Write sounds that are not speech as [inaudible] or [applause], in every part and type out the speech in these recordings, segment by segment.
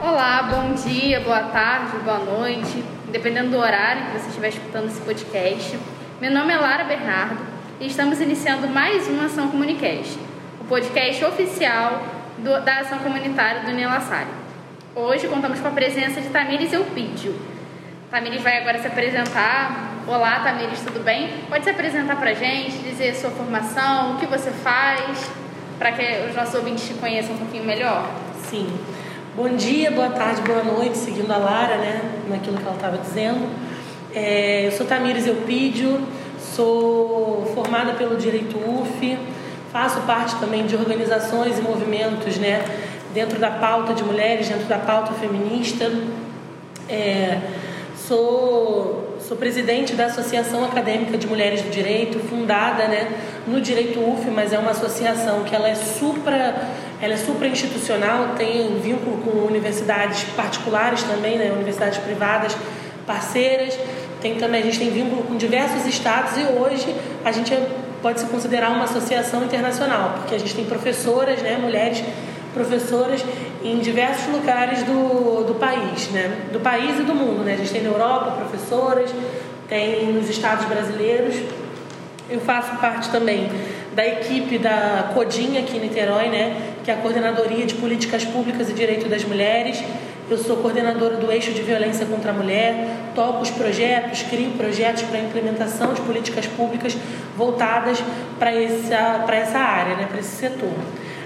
Olá, bom dia, boa tarde, boa noite, dependendo do horário que você estiver escutando esse podcast. Meu nome é Lara Bernardo e estamos iniciando mais uma Ação Comunicast, o podcast oficial do, da ação comunitária do Nelassari. Hoje contamos com a presença de Tamires Eupídio. Tamires vai agora se apresentar. Olá, Tamires, tudo bem? Pode se apresentar para a gente, dizer sua formação, o que você faz, para que os nossos ouvintes te conheçam um pouquinho melhor? Sim. Bom dia, boa tarde, boa noite, seguindo a Lara, né, naquilo que ela estava dizendo. É, eu sou Tamires Eupídio, sou formada pelo Direito UF, faço parte também de organizações e movimentos, né, dentro da pauta de mulheres, dentro da pauta feminista. É, sou, sou presidente da Associação Acadêmica de Mulheres do Direito, fundada, né, no Direito UF, mas é uma associação que ela é supra ela é supra-institucional, tem vínculo com universidades particulares também, né, universidades privadas parceiras. Tem também, a gente tem vínculo com diversos estados e hoje a gente é, pode se considerar uma associação internacional, porque a gente tem professoras, né, mulheres professoras em diversos lugares do, do país, né, do país e do mundo. Né? A gente tem na Europa professoras, tem nos estados brasileiros. Eu faço parte também da equipe da Codinha aqui em Niterói, né, que é a Coordenadoria de Políticas Públicas e Direito das Mulheres. Eu sou coordenadora do eixo de violência contra a mulher, toco os projetos, crio projetos para implementação de políticas públicas voltadas para essa, para essa área, né, para esse setor.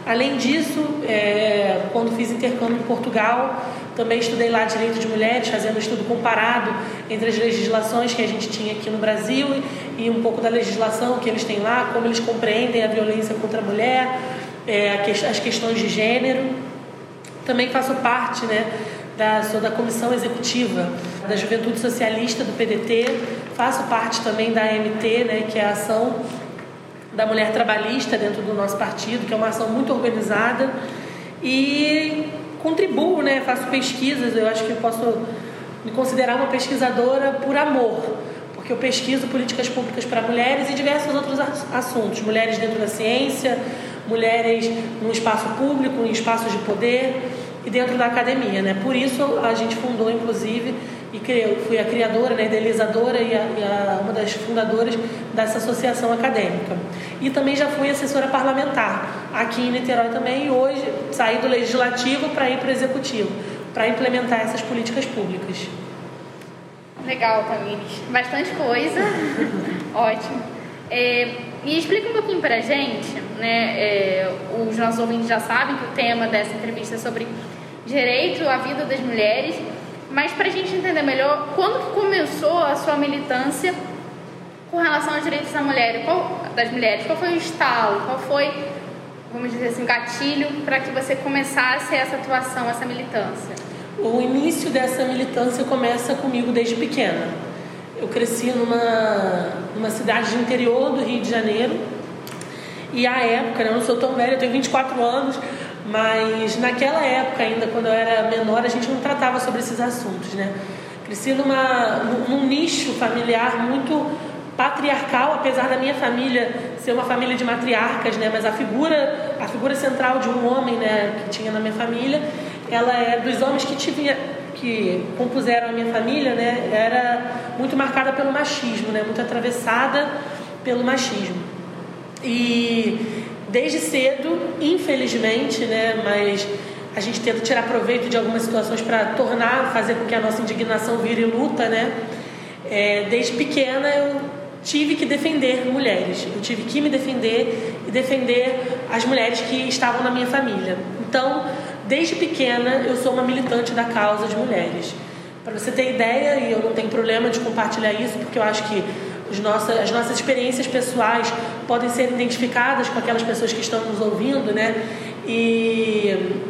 Além disso, é, quando fiz intercâmbio em Portugal, também estudei lá direito de mulheres, fazendo um estudo comparado entre as legislações que a gente tinha aqui no Brasil e um pouco da legislação que eles têm lá, como eles compreendem a violência contra a mulher, é, as questões de gênero. Também faço parte, né, da, sou da comissão executiva da Juventude Socialista do PDT, faço parte também da AMT, né, que é a ação da mulher trabalhista dentro do nosso partido, que é uma ação muito organizada e contribuo, né, faço pesquisas, eu acho que eu posso me considerar uma pesquisadora por amor, porque eu pesquiso políticas públicas para mulheres e diversos outros assuntos, mulheres dentro da ciência, mulheres no espaço público, em espaços de poder e dentro da academia, né? Por isso a gente fundou, inclusive, e criou, fui a criadora, né, idealizadora e, a, e a, uma das fundadoras dessa associação acadêmica. E também já fui assessora parlamentar aqui em Niterói também e hoje saí do legislativo para ir para o executivo, para implementar essas políticas públicas. Legal, Tamires. Bastante coisa. [laughs] Ótimo. É, e explica um pouquinho para a gente, né? É, os nossos ouvintes já sabem que o tema dessa entrevista é sobre direito à vida das mulheres, mas para a gente entender melhor, quando que começou a sua militância com relação aos direitos da mulher, qual, das mulheres? Qual foi o estalo? Qual foi, vamos dizer assim, gatilho para que você começasse essa atuação, essa militância? O início dessa militância começa comigo desde pequena. Eu cresci numa, numa cidade de interior do Rio de Janeiro e à época, né, eu não sou tão velha, eu tenho 24 anos, mas naquela época ainda, quando eu era menor, a gente não tratava sobre esses assuntos, né? Cresci numa, num nicho familiar muito patriarcal, apesar da minha família ser uma família de matriarcas, né? Mas a figura, a figura central de um homem, né, que tinha na minha família, ela é dos homens que tinha, que compuseram a minha família, né? Era muito marcada pelo machismo, né? Muito atravessada pelo machismo. E desde cedo, infelizmente, né? Mas a gente tenta tirar proveito de algumas situações para tornar, fazer com que a nossa indignação vire luta, né? É, desde pequena eu tive que defender mulheres, eu tive que me defender e defender as mulheres que estavam na minha família. Então, desde pequena eu sou uma militante da causa de mulheres. Para você ter ideia, e eu não tenho problema de compartilhar isso, porque eu acho que nossas, as nossas experiências pessoais podem ser identificadas com aquelas pessoas que estão nos ouvindo, né? E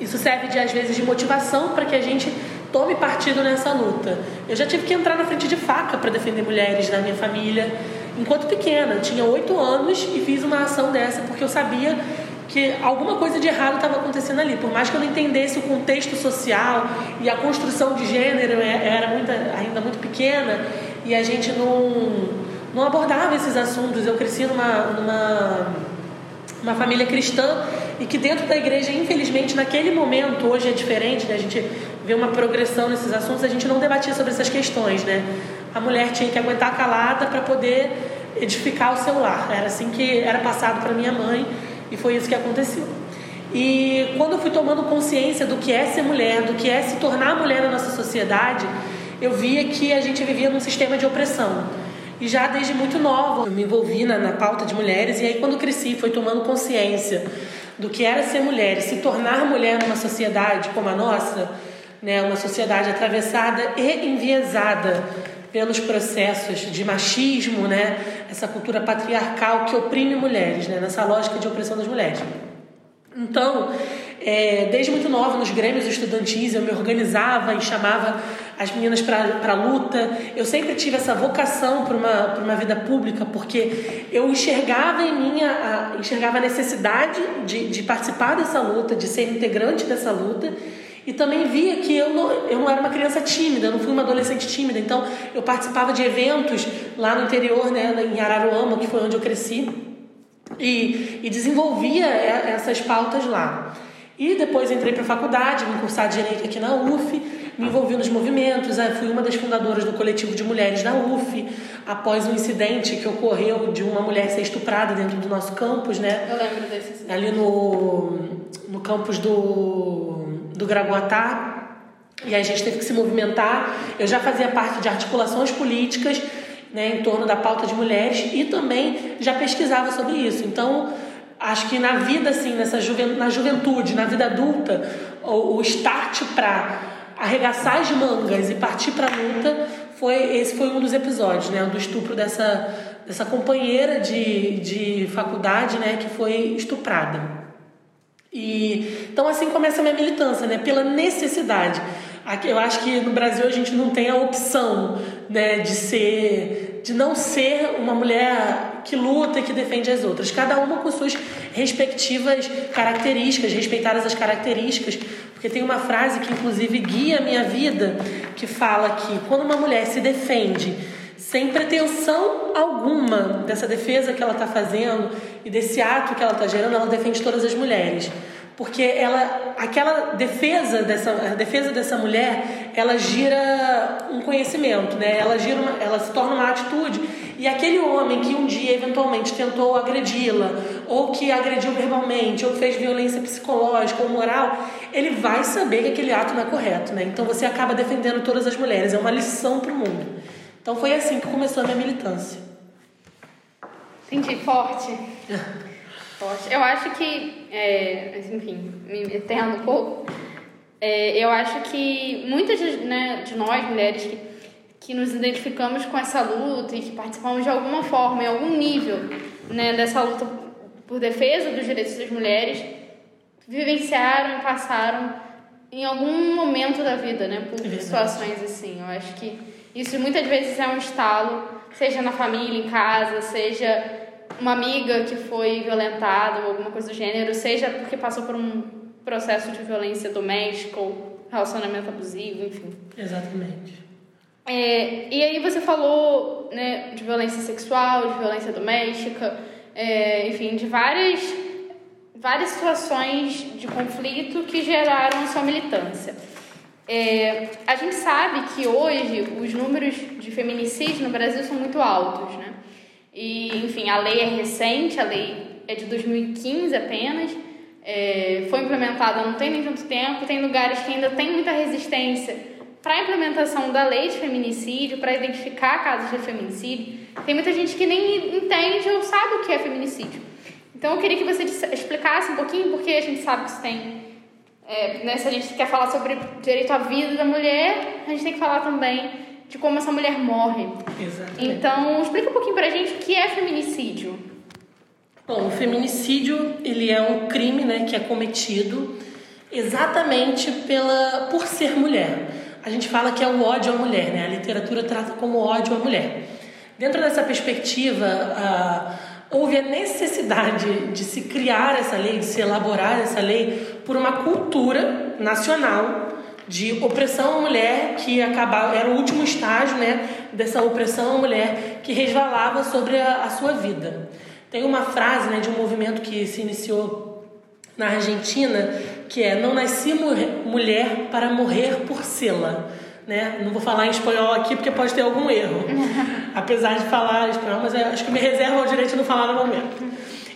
isso serve de às vezes de motivação para que a gente tome partido nessa luta. Eu já tive que entrar na frente de faca para defender mulheres da minha família. Enquanto pequena, tinha oito anos e fiz uma ação dessa porque eu sabia que alguma coisa de errado estava acontecendo ali. Por mais que eu não entendesse o contexto social e a construção de gênero é, era, muita, pequena e a gente não, não abordava esses assuntos. Eu cresci numa, numa uma família cristã e que dentro da igreja, infelizmente, naquele momento, hoje é diferente, né? a gente vê uma progressão nesses assuntos, a gente não debatia sobre essas questões, né? A mulher tinha que aguentar calada para poder edificar o seu lar. Era assim que era passado para minha mãe e foi isso que aconteceu. E quando eu fui tomando consciência do que é ser mulher, do que é se tornar mulher na nossa sociedade, eu via que a gente vivia num sistema de opressão. E já desde muito nova eu me envolvi na, na pauta de mulheres, e aí quando cresci, foi tomando consciência do que era ser mulher e se tornar mulher numa sociedade como a nossa, né, uma sociedade atravessada e enviesada pelos processos de machismo, né, essa cultura patriarcal que oprime mulheres, né, nessa lógica de opressão das mulheres. Então, é, desde muito nova, nos grêmios estudantis, eu me organizava e chamava as meninas para a luta. Eu sempre tive essa vocação para uma, uma vida pública, porque eu enxergava em mim a, enxergava a necessidade de, de participar dessa luta, de ser integrante dessa luta. E também via que eu não, eu não era uma criança tímida, eu não fui uma adolescente tímida. Então, eu participava de eventos lá no interior, né, em Araruama, que foi onde eu cresci, e, e desenvolvia essas pautas lá. E depois entrei para a faculdade, vim cursar Direito aqui na UF, me envolvi nos movimentos, fui uma das fundadoras do coletivo de mulheres da UF, após um incidente que ocorreu de uma mulher ser estuprada dentro do nosso campus, né? Eu lembro desse Ali no, no campus do, do Graguatá. E a gente teve que se movimentar. Eu já fazia parte de articulações políticas né, em torno da pauta de mulheres e também já pesquisava sobre isso. Então, acho que na vida, assim, nessa juven, na juventude, na vida adulta, o, o start para arregaçar as mangas e partir para a luta foi esse foi um dos episódios, né, do estupro dessa dessa companheira de, de faculdade, né, que foi estuprada. E então assim começa a minha militância, né, pela necessidade. Eu acho que no Brasil a gente não tem a opção, né, de ser de não ser uma mulher que luta e que defende as outras, cada uma com suas respectivas características, respeitadas as características, porque tem uma frase que inclusive guia a minha vida, que fala que quando uma mulher se defende sem pretensão alguma dessa defesa que ela está fazendo e desse ato que ela está gerando, ela defende todas as mulheres. Porque ela aquela defesa dessa a defesa dessa mulher ela gira um conhecimento né? Ela gira uma, ela se torna uma atitude. E aquele homem que um dia eventualmente tentou agredi-la ou que agrediu verbalmente ou fez violência psicológica ou moral ele vai saber que aquele ato não é correto né? Então você acaba defendendo todas as mulheres. É uma lição para o mundo. Então foi assim que começou a minha militância. Entendi, forte. [laughs] Eu acho que, é, enfim, me metendo um pouco, é, eu acho que muitas de, né, de nós, mulheres, que, que nos identificamos com essa luta e que participamos de alguma forma, em algum nível, né, dessa luta por defesa dos direitos das mulheres, vivenciaram e passaram em algum momento da vida, né, por é situações assim. Eu acho que isso muitas vezes é um estalo, seja na família, em casa, seja uma amiga que foi violentada ou alguma coisa do gênero, seja porque passou por um processo de violência doméstica ou relacionamento abusivo, enfim. Exatamente. É, e aí você falou né, de violência sexual, de violência doméstica, é, enfim, de várias, várias situações de conflito que geraram a sua militância. É, a gente sabe que hoje os números de feminicídio no Brasil são muito altos, né? E, enfim, a lei é recente, a lei é de 2015 apenas, é, foi implementada não tem nem tanto tempo, tem lugares que ainda tem muita resistência para a implementação da lei de feminicídio, para identificar casos de feminicídio. Tem muita gente que nem entende ou sabe o que é feminicídio. Então eu queria que você explicasse um pouquinho, porque a gente sabe que isso tem. É, né, se a gente quer falar sobre direito à vida da mulher, a gente tem que falar também de como essa mulher morre. Exatamente. Então, explica um pouquinho pra gente o que é feminicídio. Bom, o feminicídio, ele é um crime, né, que é cometido exatamente pela por ser mulher. A gente fala que é o ódio à mulher, né? A literatura trata como ódio à mulher. Dentro dessa perspectiva, ah, houve a necessidade de se criar essa lei, de se elaborar essa lei por uma cultura nacional de opressão à mulher que acabava, era o último estágio né, dessa opressão à mulher que resvalava sobre a, a sua vida. Tem uma frase né, de um movimento que se iniciou na Argentina que é não nasci mulher para morrer por sê-la. Né? Não vou falar em espanhol aqui porque pode ter algum erro. [laughs] Apesar de falar espanhol, mas acho que me reservo o direito de não falar no momento.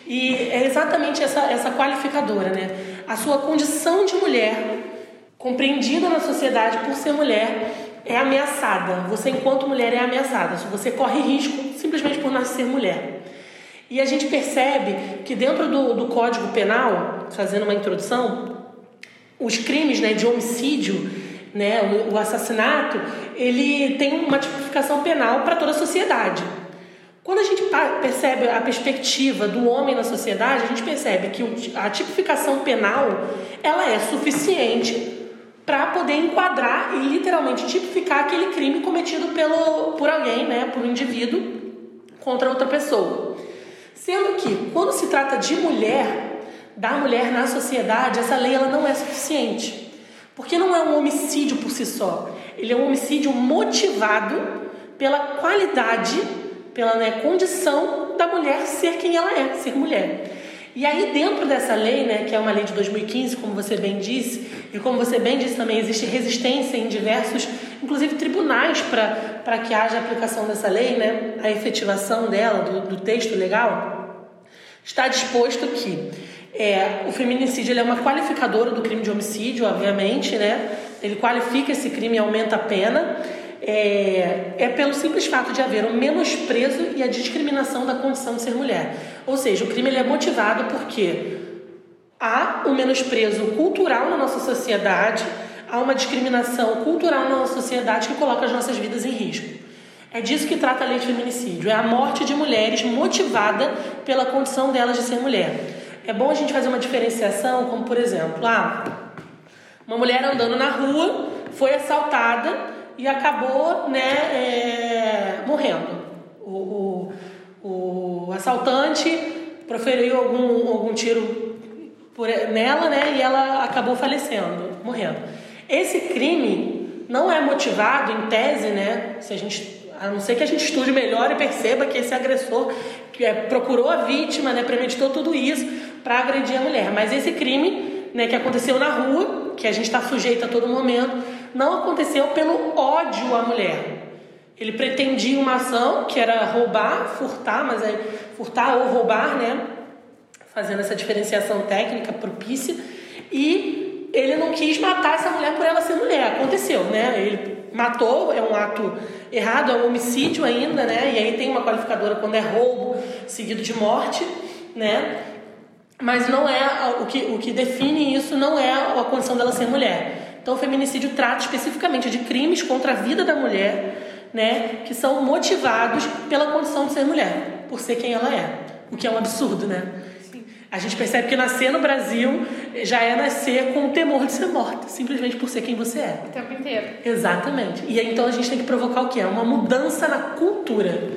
E é exatamente essa, essa qualificadora, né? A sua condição de mulher, compreendida na sociedade por ser mulher, é ameaçada. Você, enquanto mulher, é ameaçada. Você corre risco simplesmente por nascer mulher. E a gente percebe que dentro do, do Código Penal, fazendo uma introdução, os crimes né, de homicídio, né, o, o assassinato, ele tem uma tipificação penal para toda a sociedade. Quando a gente percebe a perspectiva do homem na sociedade, a gente percebe que a tipificação penal ela é suficiente para poder enquadrar e literalmente tipificar aquele crime cometido pelo, por alguém, né, por um indivíduo contra outra pessoa. Sendo que quando se trata de mulher, da mulher na sociedade, essa lei ela não é suficiente. Porque não é um homicídio por si só. Ele é um homicídio motivado pela qualidade, pela né, condição da mulher ser quem ela é, ser mulher. E aí, dentro dessa lei, né, que é uma lei de 2015, como você bem disse, e como você bem disse também, existe resistência em diversos, inclusive tribunais, para que haja aplicação dessa lei, né, a efetivação dela, do, do texto legal, está disposto que é, o feminicídio é uma qualificadora do crime de homicídio, obviamente, né? Ele qualifica esse crime e aumenta a pena. É, é, pelo simples fato de haver o menosprezo e a discriminação da condição de ser mulher. Ou seja, o crime ele é motivado porque há um menosprezo cultural na nossa sociedade, há uma discriminação cultural na nossa sociedade que coloca as nossas vidas em risco. É disso que trata a lei de feminicídio, é a morte de mulheres motivada pela condição delas de ser mulher. É bom a gente fazer uma diferenciação, como por exemplo, ah, uma mulher andando na rua foi assaltada e acabou né, é, morrendo. O, o, o, assaltante proferiu algum, algum tiro por, nela né, e ela acabou falecendo, morrendo. Esse crime não é motivado, em tese, né, se a gente a não ser que a gente estude melhor e perceba que esse agressor que é, procurou a vítima, né, premeditou tudo isso para agredir a mulher. Mas esse crime, né, que aconteceu na rua, que a gente está sujeito a todo momento, não aconteceu pelo ódio à mulher. Ele pretendia uma ação que era roubar, furtar, mas é furtar ou roubar, né? Fazendo essa diferenciação técnica propícia. E ele não quis matar essa mulher por ela ser mulher. Aconteceu, né? Ele matou, é um ato errado, é um homicídio ainda, né? E aí tem uma qualificadora quando é roubo seguido de morte, né? Mas não é o que, o que define isso não é a condição dela ser mulher. Então o feminicídio trata especificamente de crimes contra a vida da mulher, né, que são motivados pela condição de ser mulher, por ser quem ela é. O que é um absurdo, né? A gente percebe que nascer no Brasil já é nascer com o temor de ser morta, simplesmente por ser quem você é. O tempo inteiro. Exatamente. E aí, então a gente tem que provocar o que? Uma mudança na cultura,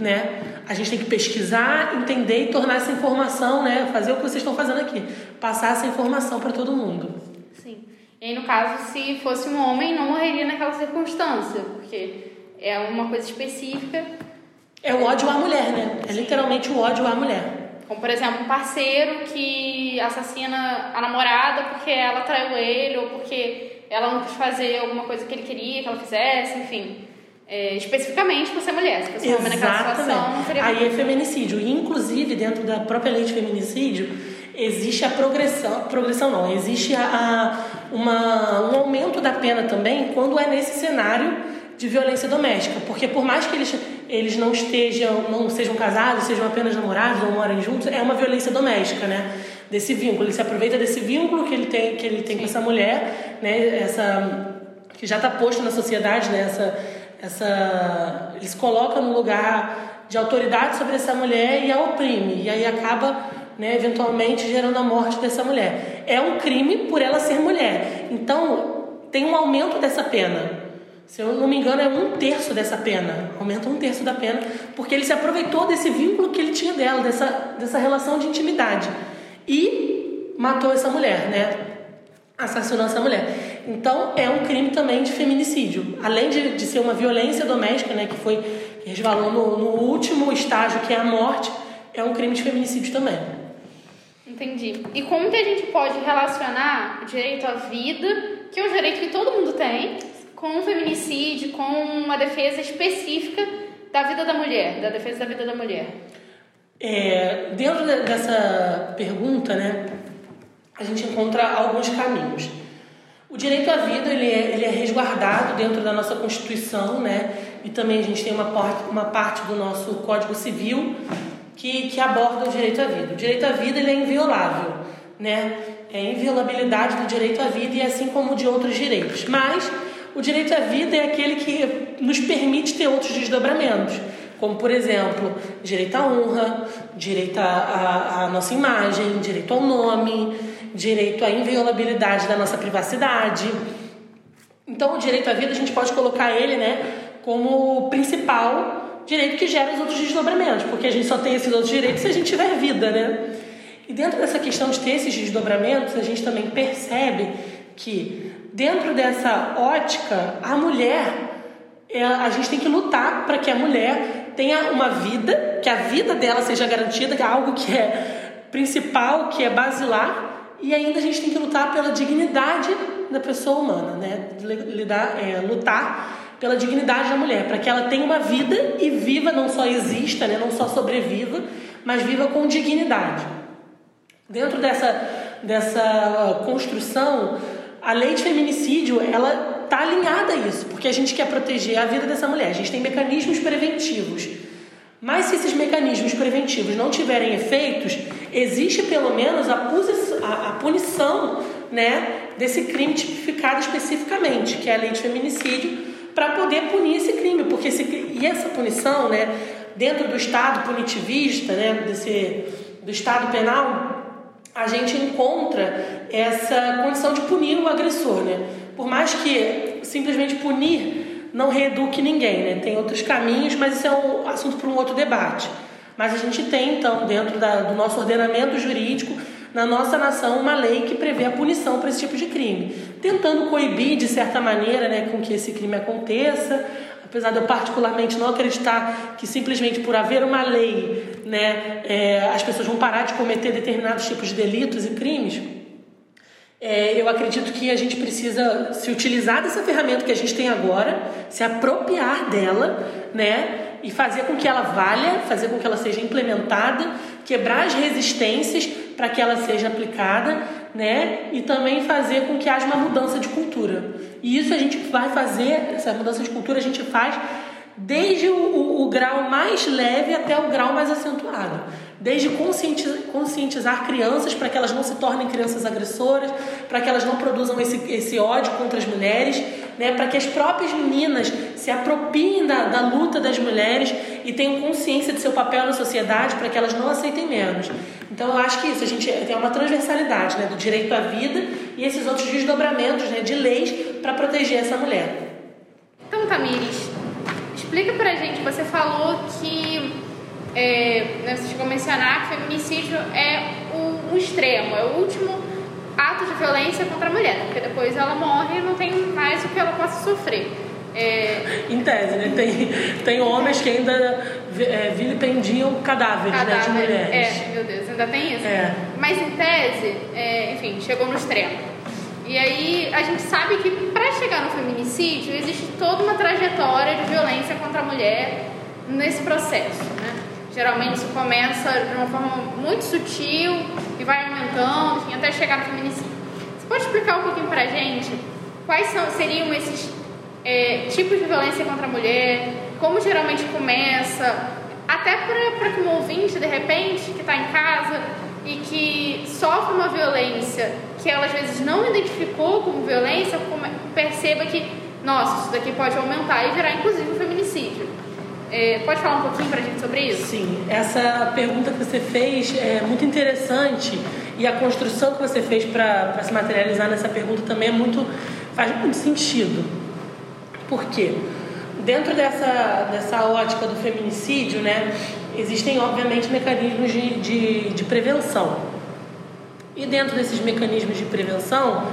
né? A gente tem que pesquisar, entender e tornar essa informação, né? Fazer o que vocês estão fazendo aqui. Passar essa informação para todo mundo. Sim. E aí, no caso, se fosse um homem, não morreria naquela circunstância, porque é uma coisa específica. É o ódio à mulher, né? É literalmente o ódio à mulher. Como, por exemplo, um parceiro que assassina a namorada porque ela traiu ele ou porque ela não quis fazer alguma coisa que ele queria que ela fizesse, enfim. É, especificamente por ser mulher. Se fosse homem naquela situação, não seria Aí é feminicídio. E, inclusive, dentro da própria lei de feminicídio, existe a progressão, progressão não, existe a, a, uma, um aumento da pena também quando é nesse cenário de violência doméstica. Porque por mais que eles eles não estejam, não sejam casados, sejam apenas namorados ou morem juntos, é uma violência doméstica, né? Desse vínculo, ele se aproveita desse vínculo que ele tem, que ele tem com essa mulher, né? Essa que já está posto na sociedade, né? Essa, essa, ele se coloca no lugar de autoridade sobre essa mulher e a oprime e aí acaba, né? Eventualmente gerando a morte dessa mulher. É um crime por ela ser mulher. Então tem um aumento dessa pena. Se eu não me engano, é um terço dessa pena. Aumenta um terço da pena, porque ele se aproveitou desse vínculo que ele tinha dela, dessa, dessa relação de intimidade. E matou essa mulher, né? Assassinou essa mulher. Então, é um crime também de feminicídio. Além de, de ser uma violência doméstica, né, que foi que resvalou no, no último estágio, que é a morte, é um crime de feminicídio também. Entendi. E como que a gente pode relacionar o direito à vida, que é um direito que todo mundo tem, com o feminicídio, com uma defesa específica da vida da mulher, da defesa da vida da mulher? É, dentro dessa pergunta, né, a gente encontra alguns caminhos. O direito à vida ele é, ele é resguardado dentro da nossa Constituição, né? E também a gente tem uma parte, uma parte do nosso Código Civil que, que aborda o direito à vida. O direito à vida ele é inviolável, né? É a inviolabilidade do direito à vida e assim como de outros direitos. Mas o direito à vida é aquele que nos permite ter outros desdobramentos, como por exemplo, direito à honra, direito à, à nossa imagem, direito ao nome, direito à inviolabilidade da nossa privacidade. Então, o direito à vida a gente pode colocar ele, né, como principal direito que gera os outros desdobramentos, porque a gente só tem esses outros direitos se a gente tiver vida, né? E dentro dessa questão de ter esses desdobramentos, a gente também percebe que dentro dessa ótica, a mulher, a gente tem que lutar para que a mulher tenha uma vida, que a vida dela seja garantida, que é algo que é principal, que é basilar, e ainda a gente tem que lutar pela dignidade da pessoa humana, né? Lidar, é, lutar pela dignidade da mulher, para que ela tenha uma vida e viva, não só exista, né, não só sobreviva, mas viva com dignidade. Dentro dessa, dessa construção, a lei de feminicídio, ela está alinhada a isso, porque a gente quer proteger a vida dessa mulher. A gente tem mecanismos preventivos. Mas se esses mecanismos preventivos não tiverem efeitos, existe pelo menos a, a, a punição né, desse crime tipificado especificamente, que é a lei de feminicídio, para poder punir esse crime, porque esse, e essa punição, né, dentro do Estado punitivista, né, desse, do Estado penal, a gente encontra essa condição de punir o agressor, né? Por mais que simplesmente punir não reeduque ninguém, né? Tem outros caminhos, mas isso é um assunto para um outro debate. Mas a gente tem, então, dentro da, do nosso ordenamento jurídico, na nossa nação uma lei que prevê a punição para esse tipo de crime, tentando coibir de certa maneira, né, com que esse crime aconteça. Apesar de eu particularmente não acreditar que simplesmente por haver uma lei, né, é, as pessoas vão parar de cometer determinados tipos de delitos e crimes, é, eu acredito que a gente precisa se utilizar dessa ferramenta que a gente tem agora, se apropriar dela, né? E fazer com que ela valha, fazer com que ela seja implementada, quebrar as resistências para que ela seja aplicada, né? E também fazer com que haja uma mudança de cultura. E isso a gente vai fazer, essa mudança de cultura a gente faz desde o, o, o grau mais leve até o grau mais acentuado desde conscientizar, conscientizar crianças para que elas não se tornem crianças agressoras, para que elas não produzam esse, esse ódio contra as mulheres, né, para que as próprias meninas se apropriem da, da luta das mulheres e tenham consciência de seu papel na sociedade para que elas não aceitem menos. Então eu acho que isso, a gente tem uma transversalidade né, do direito à vida e esses outros desdobramentos né, de leis para proteger essa mulher. Então, Tamires, explica pra gente, você falou que é, né, você chegou a mencionar que feminicídio é o, o, extremo, é o último ato de violência contra a mulher, porque depois ela morre e não tem mais o que ela possa sofrer. É... Em tese, né? Tem, tem homens que ainda é, vilipendiam cadáveres Cadáver, né, de mulheres. É, meu Deus, ainda tem isso. É. Mas em tese, é, enfim, chegou no extremo. E aí a gente sabe que para chegar no feminicídio existe toda uma trajetória de violência contra a mulher nesse processo, né? Geralmente isso começa de uma forma muito sutil e vai aumentando, enfim, até chegar no feminicídio. Você pode explicar um pouquinho pra gente quais são, seriam esses é, tipos de violência contra a mulher, como geralmente começa, até para que um ouvinte, de repente, que está em casa e que sofre uma violência que ela às vezes não identificou como violência, perceba que, nossa, isso daqui pode aumentar e virar inclusive um feminicídio. É, pode falar um pouquinho para a gente sobre isso? Sim, essa pergunta que você fez é muito interessante e a construção que você fez para se materializar nessa pergunta também é muito faz muito sentido. Por quê? Dentro dessa, dessa ótica do feminicídio, né, existem obviamente mecanismos de, de, de prevenção. E dentro desses mecanismos de prevenção,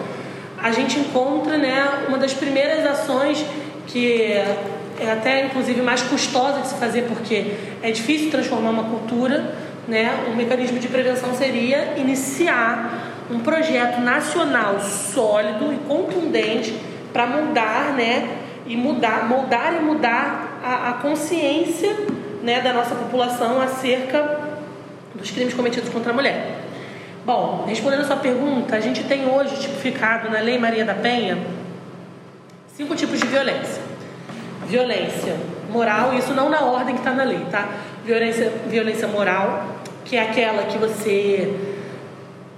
a gente encontra né, uma das primeiras ações que é até inclusive mais custosa de se fazer porque é difícil transformar uma cultura, né? Um mecanismo de prevenção seria iniciar um projeto nacional sólido e contundente para mudar, né? E mudar, moldar e mudar a, a consciência, né, da nossa população acerca dos crimes cometidos contra a mulher. Bom, respondendo a sua pergunta, a gente tem hoje tipificado na Lei Maria da Penha cinco tipos de violência. Violência moral, isso não na ordem que está na lei, tá? Violência, violência moral, que é aquela que você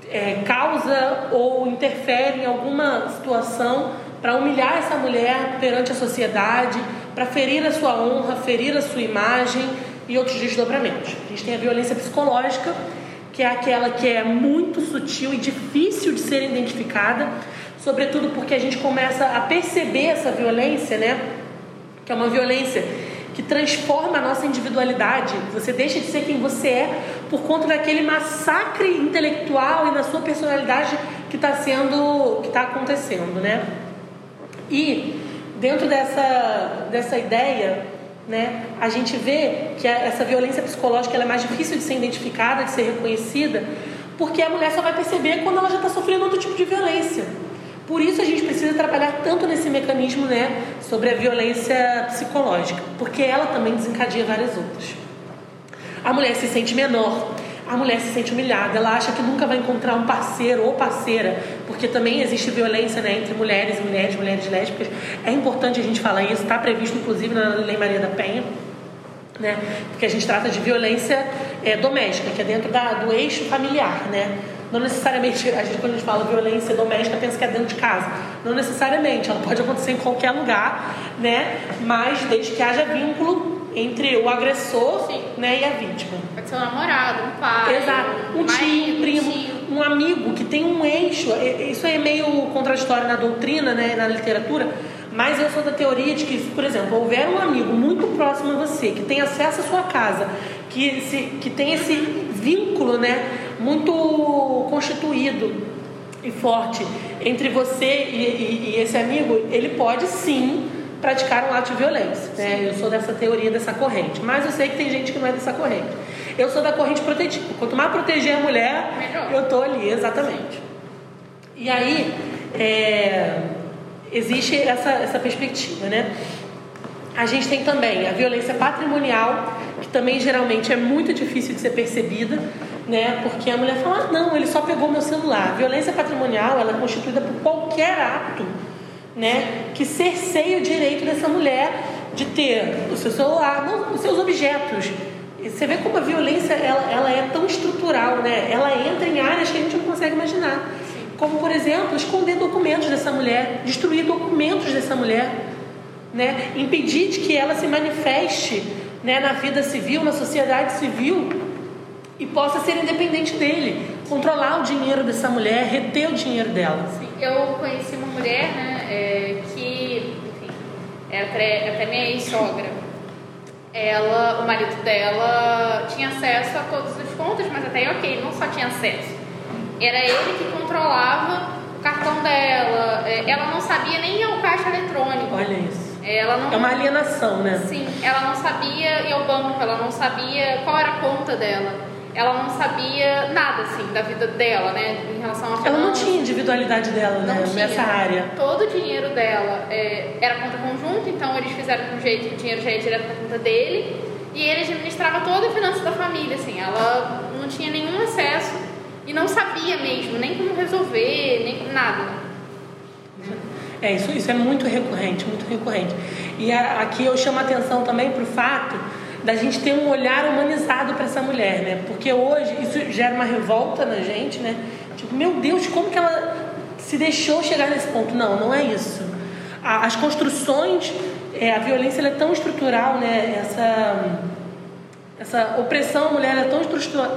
é, causa ou interfere em alguma situação para humilhar essa mulher perante a sociedade, para ferir a sua honra, ferir a sua imagem e outros desdobramentos. A gente tem a violência psicológica, que é aquela que é muito sutil e difícil de ser identificada, sobretudo porque a gente começa a perceber essa violência, né? Que é uma violência que transforma a nossa individualidade. Você deixa de ser quem você é por conta daquele massacre intelectual e da sua personalidade que está sendo, que está acontecendo, né? E dentro dessa dessa ideia né? A gente vê que essa violência psicológica é mais difícil de ser identificada, de ser reconhecida, porque a mulher só vai perceber quando ela já está sofrendo outro tipo de violência. Por isso a gente precisa trabalhar tanto nesse mecanismo né, sobre a violência psicológica, porque ela também desencadeia várias outras. A mulher se sente menor, a mulher se sente humilhada, ela acha que nunca vai encontrar um parceiro ou parceira, porque também existe violência né, entre mulheres e mulheres, mulheres lésbicas. É importante a gente falar isso, está previsto inclusive na Lei Maria da Penha, né, porque a gente trata de violência é, doméstica, que é dentro da, do eixo familiar. Né? Não necessariamente, a gente, quando a gente fala violência doméstica, pensa que é dentro de casa. Não necessariamente, ela pode acontecer em qualquer lugar, né? mas desde que haja vínculo entre o agressor né, e a vítima. Pode ser um namorado, um pai. Exato. Um, tio, um primo, tio. um amigo que tem um eixo. Isso é meio contraditório na doutrina, né, na literatura, mas eu sou da teoria de que, por exemplo, houver um amigo muito próximo a você, que tem acesso à sua casa, que, se, que tem esse vínculo né, muito constituído e forte entre você e, e, e esse amigo, ele pode sim praticar um ato de violência. Né? Eu sou dessa teoria, dessa corrente. Mas eu sei que tem gente que não é dessa corrente. Eu sou da corrente protetiva. Quanto mais proteger a mulher, Melhor. eu estou ali, exatamente. E aí, é, existe essa, essa perspectiva, né? A gente tem também a violência patrimonial, que também geralmente é muito difícil de ser percebida, né? Porque a mulher fala, ah, não, ele só pegou meu celular. A violência patrimonial, ela é constituída por qualquer ato né, que cerceia o direito dessa mulher de ter o seu celular, não, os seus objetos. Você vê como a violência ela, ela é tão estrutural, né? Ela entra em áreas que a gente não consegue imaginar. Como, por exemplo, esconder documentos dessa mulher, destruir documentos dessa mulher, né? impedir de que ela se manifeste né, na vida civil, na sociedade civil e possa ser independente dele, controlar o dinheiro dessa mulher, reter o dinheiro dela. Sim. Eu conheci uma mulher né, é, que, enfim, é até, até minha ex-sogra. Ela, o marido dela tinha acesso a todas as contas, mas até ok, não só tinha acesso. Era ele que controlava o cartão dela. É, ela não sabia nem o caixa eletrônico. Olha isso. Ela não, é uma alienação, né? Sim, ela não sabia ir ao banco, ela não sabia qual era a conta dela ela não sabia nada assim da vida dela, né, em relação a Ela não tinha individualidade dela, né, nessa área. Todo o dinheiro dela é, era conta conjunta, então eles fizeram de um jeito que o dinheiro já ia direto na conta dele e ele administrava toda a finança da família, assim. Ela não tinha nenhum acesso e não sabia mesmo nem como resolver, nem nada. É, isso, isso é muito recorrente, muito recorrente. E a, aqui eu chamo a atenção também para o fato da gente ter um olhar humanizado para essa mulher, né? Porque hoje isso gera uma revolta na gente, né? Tipo, meu Deus, como que ela se deixou chegar nesse ponto? Não, não é isso. As construções, é, a violência é tão estrutural, né? Essa essa opressão à mulher é tão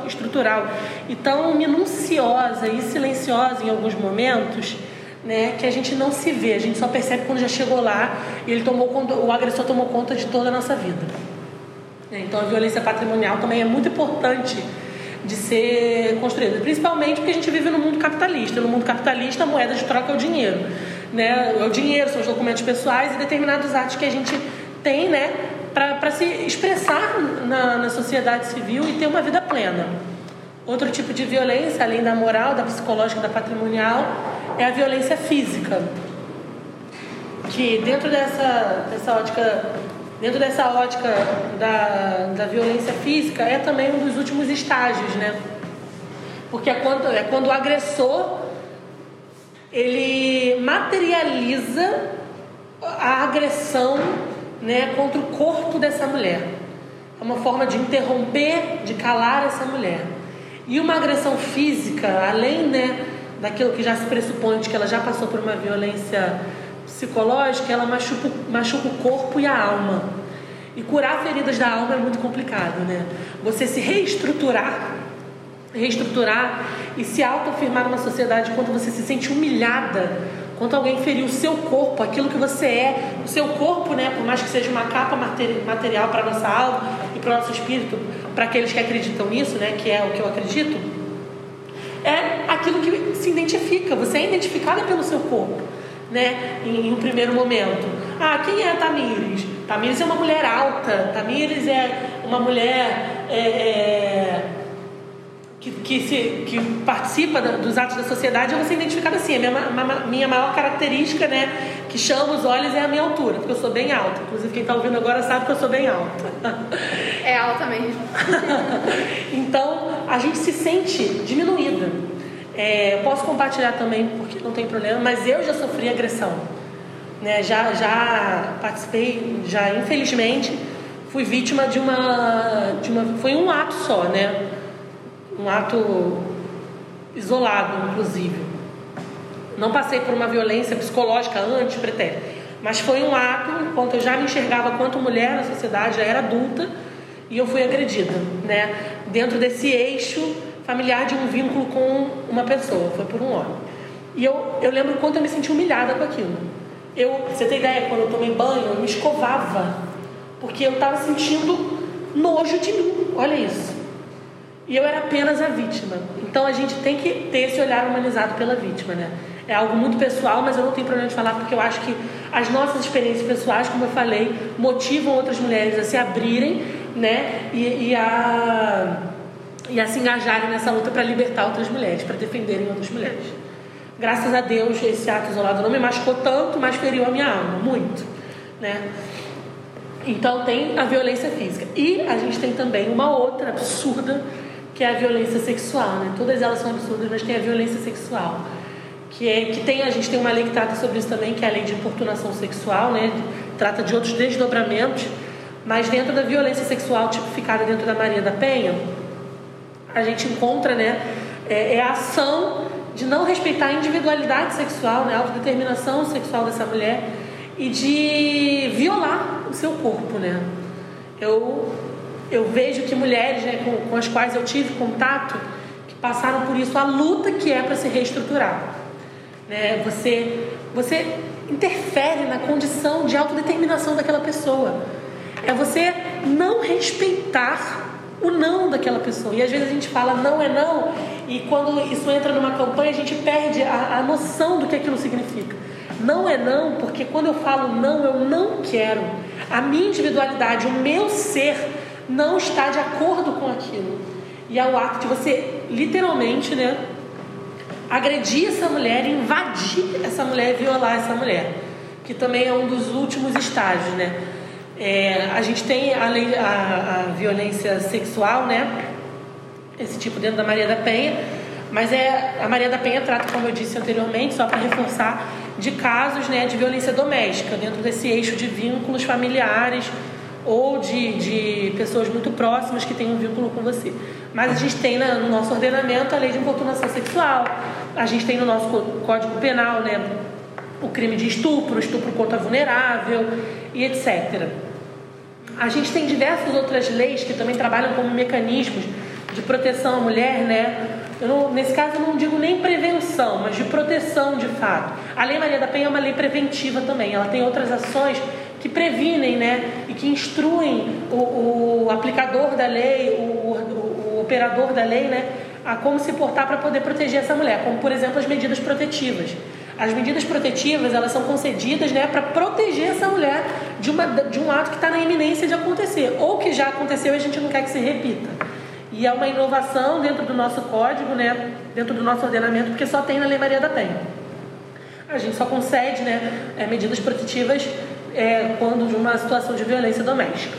estrutural e tão minuciosa e silenciosa em alguns momentos, né, que a gente não se vê, a gente só percebe quando já chegou lá e ele tomou o agressor tomou conta de toda a nossa vida. É, então a violência patrimonial também é muito importante de ser construída. Principalmente porque a gente vive no mundo capitalista. No mundo capitalista, a moeda de troca é o dinheiro. Né? É o dinheiro, são os documentos pessoais e determinados atos que a gente tem né, para se expressar na, na sociedade civil e ter uma vida plena. Outro tipo de violência, além da moral, da psicológica, da patrimonial, é a violência física. Que dentro dessa, dessa ótica, dentro dessa ótica da, da violência física é também um dos últimos estágios, né? Porque é quando, é quando o agressor ele materializa a agressão né, contra o corpo dessa mulher. É uma forma de interromper, de calar essa mulher. E uma agressão física, além né, daquilo que já se pressupõe de que ela já passou por uma violência psicológica, ela machuca, machuca o corpo e a alma. E curar feridas da alma é muito complicado, né? Você se reestruturar, reestruturar e se autoafirmar numa sociedade quando você se sente humilhada, quando alguém feriu o seu corpo, aquilo que você é, o seu corpo, né? Por mais que seja uma capa material para nossa alma e para o nosso espírito, para aqueles que acreditam nisso, né? Que é o que eu acredito, é aquilo que se identifica. Você é identificada pelo seu corpo, né? Em, em um primeiro momento. Ah, quem é a Tamires? Tamires é uma mulher alta. Tamires é uma mulher é, é, que, que, se, que participa dos atos da sociedade. Eu vou ser identificada assim. A minha, minha maior característica, né? Que chama os olhos é a minha altura, porque eu sou bem alta. Inclusive quem está ouvindo agora sabe que eu sou bem alta. É alta mesmo. [laughs] então a gente se sente diminuída. É, posso compartilhar também, porque não tem problema, mas eu já sofri agressão. Né? Já, já participei, já infelizmente fui vítima de uma, de uma. Foi um ato só, né? Um ato isolado, inclusive. Não passei por uma violência psicológica antes, pretérito. Mas foi um ato, enquanto eu já me enxergava quanto mulher na sociedade, já era adulta, e eu fui agredida, né? Dentro desse eixo familiar de um vínculo com uma pessoa, foi por um homem. E eu, eu lembro quanto eu me senti humilhada com aquilo. Eu, você tem ideia, quando eu tomei banho, eu me escovava, porque eu estava sentindo nojo de mim. Olha isso. E eu era apenas a vítima. Então a gente tem que ter esse olhar humanizado pela vítima, né? É algo muito pessoal, mas eu não tenho problema de falar porque eu acho que as nossas experiências pessoais, como eu falei, motivam outras mulheres a se abrirem, né? E, e a e a se engajarem nessa luta para libertar outras mulheres, para defenderem outras mulheres. Graças a Deus, esse ato isolado não me machucou tanto, mas feriu a minha alma, muito, né? Então tem a violência física. E a gente tem também uma outra absurda, que é a violência sexual, né? Todas elas são absurdas, mas tem a violência sexual que, é, que tem, a gente tem uma lei que trata sobre isso também, que é a lei de importunação sexual, né? Trata de outros desdobramentos, mas dentro da violência sexual tipificada dentro da Maria da Penha, a gente encontra, né? É, é a ação de não respeitar a individualidade sexual, né? A autodeterminação sexual dessa mulher e de violar o seu corpo, né? Eu, eu vejo que mulheres né, com, com as quais eu tive contato que passaram por isso, a luta que é para se reestruturar. Né? Você, você interfere na condição de autodeterminação daquela pessoa. É você não respeitar o não daquela pessoa. E às vezes a gente fala não é não, e quando isso entra numa campanha, a gente perde a, a noção do que aquilo significa. Não é não, porque quando eu falo não, eu não quero. A minha individualidade, o meu ser, não está de acordo com aquilo. E é o ato de você, literalmente, né, agredir essa mulher, invadir essa mulher violar essa mulher, que também é um dos últimos estágios, né? É, a gente tem a, lei, a, a, violência sexual, né? Esse tipo dentro da Maria da Penha, mas é a Maria da Penha trata, como eu disse anteriormente, só para reforçar, de casos, né, de violência doméstica dentro desse eixo de vínculos familiares ou de, de pessoas muito próximas que têm um vínculo com você. Mas a gente tem no nosso ordenamento a lei de importunação sexual, a gente tem no nosso Código Penal né, o crime de estupro, estupro contra vulnerável e etc. A gente tem diversas outras leis que também trabalham como mecanismos de proteção à mulher, né? Não, nesse caso eu não digo nem prevenção, mas de proteção de fato. A Lei Maria da Penha é uma lei preventiva também. Ela tem outras ações que previnem, né? E que instruem o, o aplicador da lei, o, o operador da lei, né, a como se portar para poder proteger essa mulher, como por exemplo as medidas protetivas. As medidas protetivas elas são concedidas né, para proteger essa mulher de, uma, de um ato que está na iminência de acontecer, ou que já aconteceu e a gente não quer que se repita. E é uma inovação dentro do nosso código, né, dentro do nosso ordenamento, porque só tem na Lei Maria da Penha. A gente só concede né, é, medidas protetivas é, quando de uma situação de violência doméstica.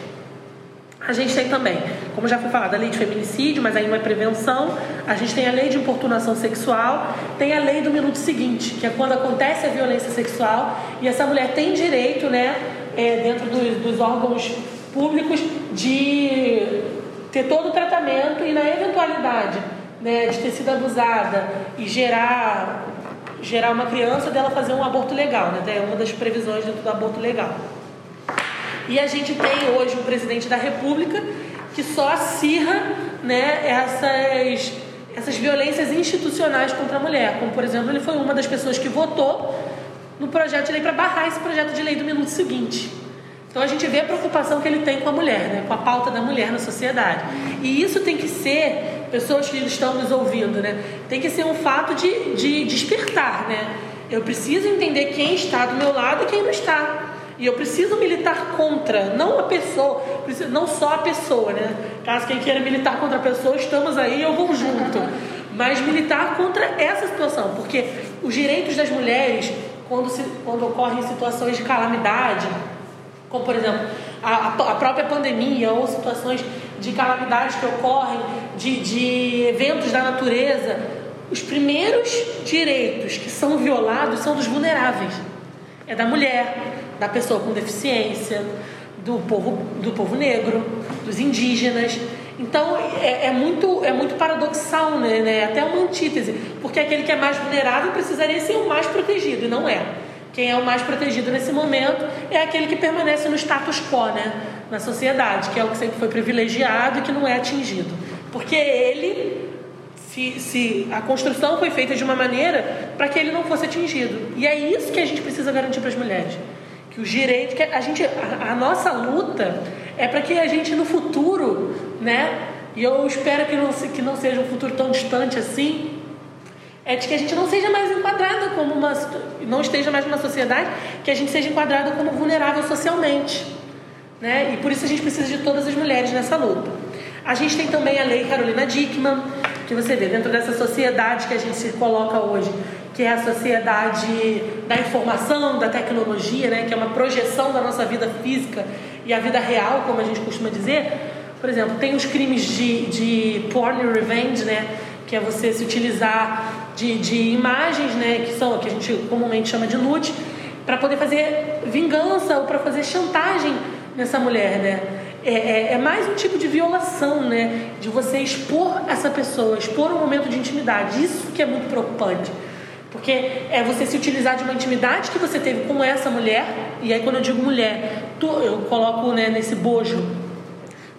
A gente tem também, como já foi falado, a lei de feminicídio, mas aí não é prevenção. A gente tem a lei de importunação sexual, tem a lei do minuto seguinte, que é quando acontece a violência sexual e essa mulher tem direito, né, é, dentro dos, dos órgãos públicos, de ter todo o tratamento e na eventualidade né, de ter sido abusada e gerar, gerar uma criança, dela fazer um aborto legal, né? É uma das previsões dentro do aborto legal. E a gente tem hoje um presidente da República que só acirra né, essas, essas violências institucionais contra a mulher. Como, por exemplo, ele foi uma das pessoas que votou no projeto de lei para barrar esse projeto de lei do minuto seguinte. Então a gente vê a preocupação que ele tem com a mulher, né, com a pauta da mulher na sociedade. E isso tem que ser, pessoas que estão nos ouvindo, né, tem que ser um fato de, de despertar. Né? Eu preciso entender quem está do meu lado e quem não está. E eu preciso militar contra, não a pessoa, não só a pessoa, né? Caso quem queira militar contra a pessoa, estamos aí, eu vou junto. Mas militar contra essa situação, porque os direitos das mulheres, quando, se, quando ocorrem situações de calamidade, como por exemplo a, a própria pandemia ou situações de calamidades que ocorrem, de, de eventos da natureza, os primeiros direitos que são violados são dos vulneráveis. É da mulher, da pessoa com deficiência, do povo, do povo negro, dos indígenas. Então é, é muito, é muito paradoxal, né? né? Até uma antítese, porque aquele que é mais vulnerável precisaria ser o mais protegido, e não é. Quem é o mais protegido nesse momento é aquele que permanece no status quo, né? Na sociedade, que é o que sempre foi privilegiado e que não é atingido. Porque ele, se, se a construção foi feita de uma maneira para que ele não fosse atingido. E é isso que a gente precisa garantir para as mulheres que os direitos, que a gente, a, a nossa luta é para que a gente no futuro, né? E eu espero que não, que não seja um futuro tão distante assim, é de que a gente não seja mais enquadrada como uma, não esteja mais numa sociedade que a gente seja enquadrada como vulnerável socialmente, né? E por isso a gente precisa de todas as mulheres nessa luta. A gente tem também a lei Carolina Dickman, que você vê dentro dessa sociedade que a gente se coloca hoje, que é a sociedade da informação, da tecnologia, né, que é uma projeção da nossa vida física e a vida real, como a gente costuma dizer. Por exemplo, tem os crimes de, de porn revenge, né, que é você se utilizar de, de imagens, né, que são que a gente comumente chama de nude, para poder fazer vingança ou para fazer chantagem nessa mulher, né? É, é, é, mais um tipo de violação, né? De você expor essa pessoa, expor um momento de intimidade. Isso que é muito preocupante. Porque é você se utilizar de uma intimidade que você teve com essa mulher, e aí quando eu digo mulher, eu coloco né, nesse bojo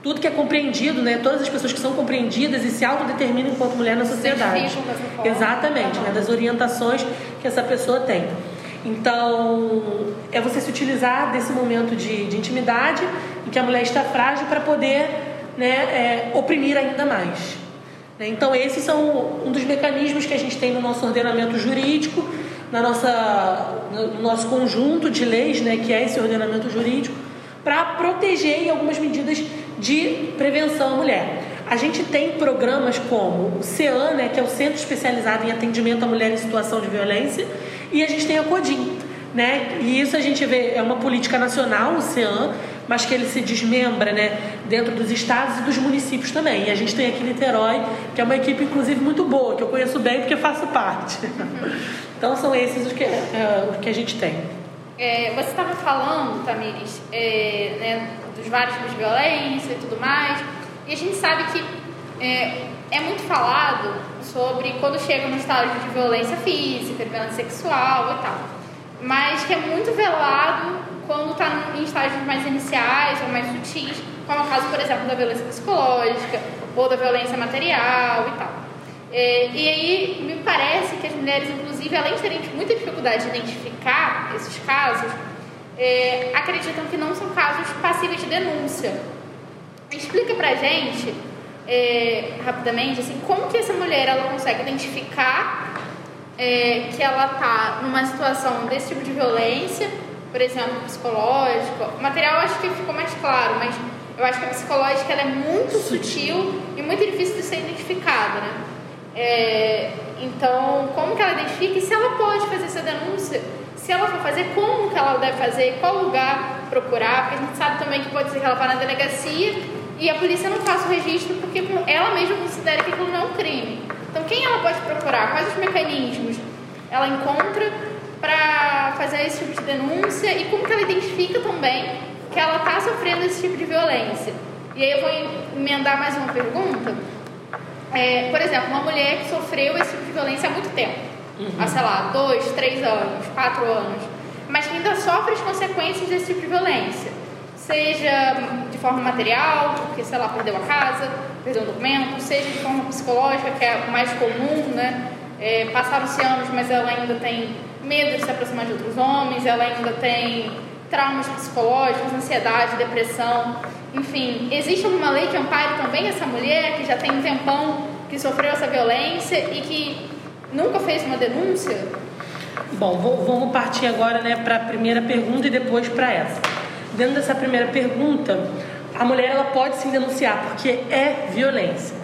tudo que é compreendido, né, todas as pessoas que são compreendidas e se autodeterminam enquanto mulher na sociedade. Exatamente, né, das orientações que essa pessoa tem. Então, é você se utilizar desse momento de, de intimidade em que a mulher está frágil para poder né, é, oprimir ainda mais. Né? Então, esses são um dos mecanismos que a gente tem no nosso ordenamento jurídico, na nossa, no nosso conjunto de leis, né, que é esse ordenamento jurídico, para proteger em algumas medidas de prevenção à mulher. A gente tem programas como o CEAN, né, que é o Centro Especializado em Atendimento à Mulher em Situação de Violência, e a gente tem a CODIM, né? E isso a gente vê, é uma política nacional, o CEAN, mas que ele se desmembra né, dentro dos estados e dos municípios também. E a gente tem aqui Niterói, que é uma equipe, inclusive, muito boa, que eu conheço bem porque faço parte. então, são esses os que, é, que a gente tem. É, você estava falando, Tamires, é, né, dos vários tipos de violência e tudo mais, e a gente sabe que é, é muito falado sobre quando chega no estágio de violência física, de violência sexual e tal, mas que é muito velado quando está em estágios mais iniciais ou mais sutis, como é o caso, por exemplo, da violência psicológica ou da violência material e tal. É, e aí me parece que as mulheres, inclusive, além de terem muita dificuldade de identificar esses casos, é, acreditam que não são casos passíveis de denúncia. Explica pra gente é, rapidamente, assim, como que essa mulher ela consegue identificar é, que ela está numa situação desse tipo de violência, por exemplo, psicológico. O material acho que ficou mais claro, mas eu acho que a psicológica ela é muito sutil e muito difícil de ser identificada, né? É, então, como que ela identifica e se ela pode fazer essa denúncia? Se ela for fazer, como que ela deve fazer? Qual lugar procurar? Porque a gente sabe também que pode ser que ela vá na delegacia e a polícia não faça o registro porque ela mesma considera que aquilo não é um crime. Então, quem ela pode procurar? Quais os mecanismos ela encontra para fazer esse tipo de denúncia e como que ela identifica também que ela está sofrendo esse tipo de violência? E aí eu vou emendar mais uma pergunta. É, por exemplo, uma mulher que sofreu esse tipo de violência há muito tempo, uhum. há sei lá, dois, três anos, quatro anos, mas que ainda sofre as consequências desse tipo de violência seja de forma material, porque, sei lá, perdeu a casa, perdeu um documento, seja de forma psicológica, que é mais comum, né? É, Passaram-se anos, mas ela ainda tem medo de se aproximar de outros homens, ela ainda tem traumas psicológicos, ansiedade, depressão, enfim. Existe alguma lei que ampare também essa mulher que já tem um tempão que sofreu essa violência e que nunca fez uma denúncia? Bom, vou, vamos partir agora né, para a primeira pergunta e depois para essa. Dentro dessa primeira pergunta, a mulher ela pode se denunciar porque é violência.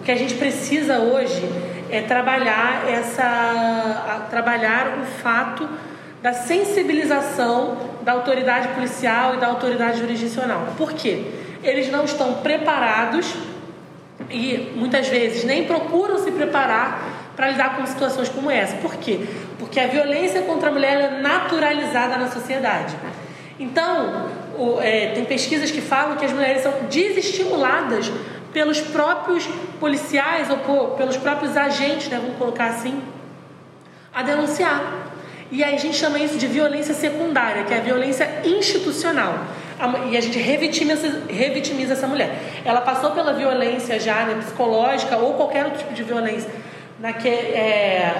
O que a gente precisa hoje é trabalhar essa trabalhar o fato da sensibilização da autoridade policial e da autoridade jurisdicional. Por quê? Eles não estão preparados e muitas vezes nem procuram se preparar para lidar com situações como essa. Por quê? Porque a violência contra a mulher é naturalizada na sociedade. Então, o, é, tem pesquisas que falam que as mulheres são desestimuladas pelos próprios policiais ou por, pelos próprios agentes, né, vamos colocar assim, a denunciar. E aí a gente chama isso de violência secundária, que é a violência institucional. E a gente revitimiza, revitimiza essa mulher. Ela passou pela violência já né, psicológica ou qualquer outro tipo de violência naque, é,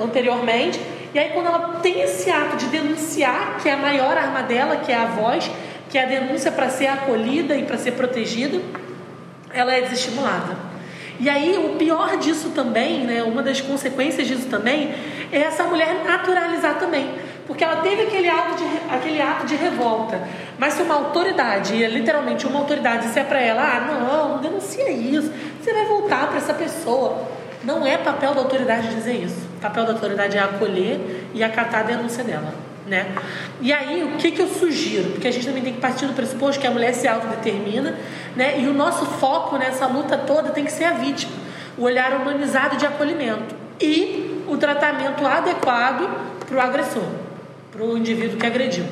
anteriormente e aí, quando ela tem esse ato de denunciar, que é a maior arma dela, que é a voz, que é a denúncia para ser acolhida e para ser protegida, ela é desestimulada. E aí, o pior disso também, né, uma das consequências disso também, é essa mulher naturalizar também. Porque ela teve aquele ato de, aquele ato de revolta. Mas se uma autoridade, literalmente uma autoridade, disser para ela: ah, não, não denuncia isso, você vai voltar para essa pessoa. Não é papel da autoridade dizer isso. O papel da autoridade é acolher e acatar a denúncia dela. Né? E aí, o que, que eu sugiro? Porque a gente também tem que partir do pressuposto que a mulher se autodetermina, né? e o nosso foco nessa luta toda tem que ser a vítima, o olhar humanizado de acolhimento e o tratamento adequado para o agressor, para o indivíduo que agrediu.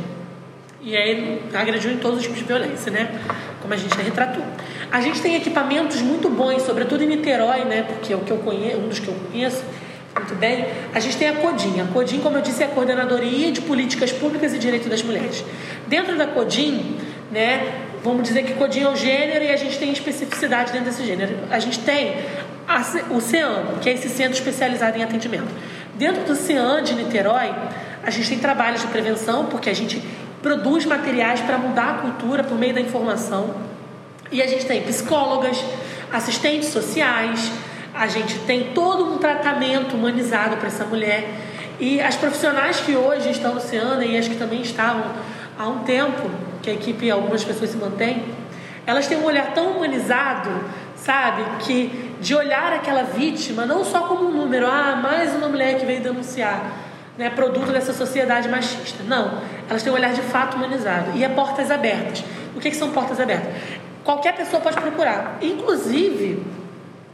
E aí, agrediu em todos os tipos de violência, né? Como a gente retratou. A gente tem equipamentos muito bons, sobretudo em Niterói, né? Porque é o que eu conheço, um dos que eu conheço muito bem. A gente tem a CODIM. A CODIM, como eu disse, é a Coordenadoria de Políticas Públicas e Direito das Mulheres. Dentro da CODIM, né? Vamos dizer que CODIM é o gênero e a gente tem especificidade dentro desse gênero. A gente tem a, o CEAM, que é esse centro especializado em atendimento. Dentro do CEAM de Niterói, a gente tem trabalhos de prevenção, porque a gente produz materiais para mudar a cultura por meio da informação e a gente tem psicólogas, assistentes sociais, a gente tem todo um tratamento humanizado para essa mulher. E as profissionais que hoje estão no Oceana e as que também estavam há um tempo, que a equipe, algumas pessoas se mantém, elas têm um olhar tão humanizado, sabe? Que de olhar aquela vítima não só como um número, ah, mais uma mulher que veio denunciar, né, produto dessa sociedade machista. Não, elas têm um olhar de fato humanizado. E é portas abertas. O que, que são portas abertas? Qualquer pessoa pode procurar. Inclusive,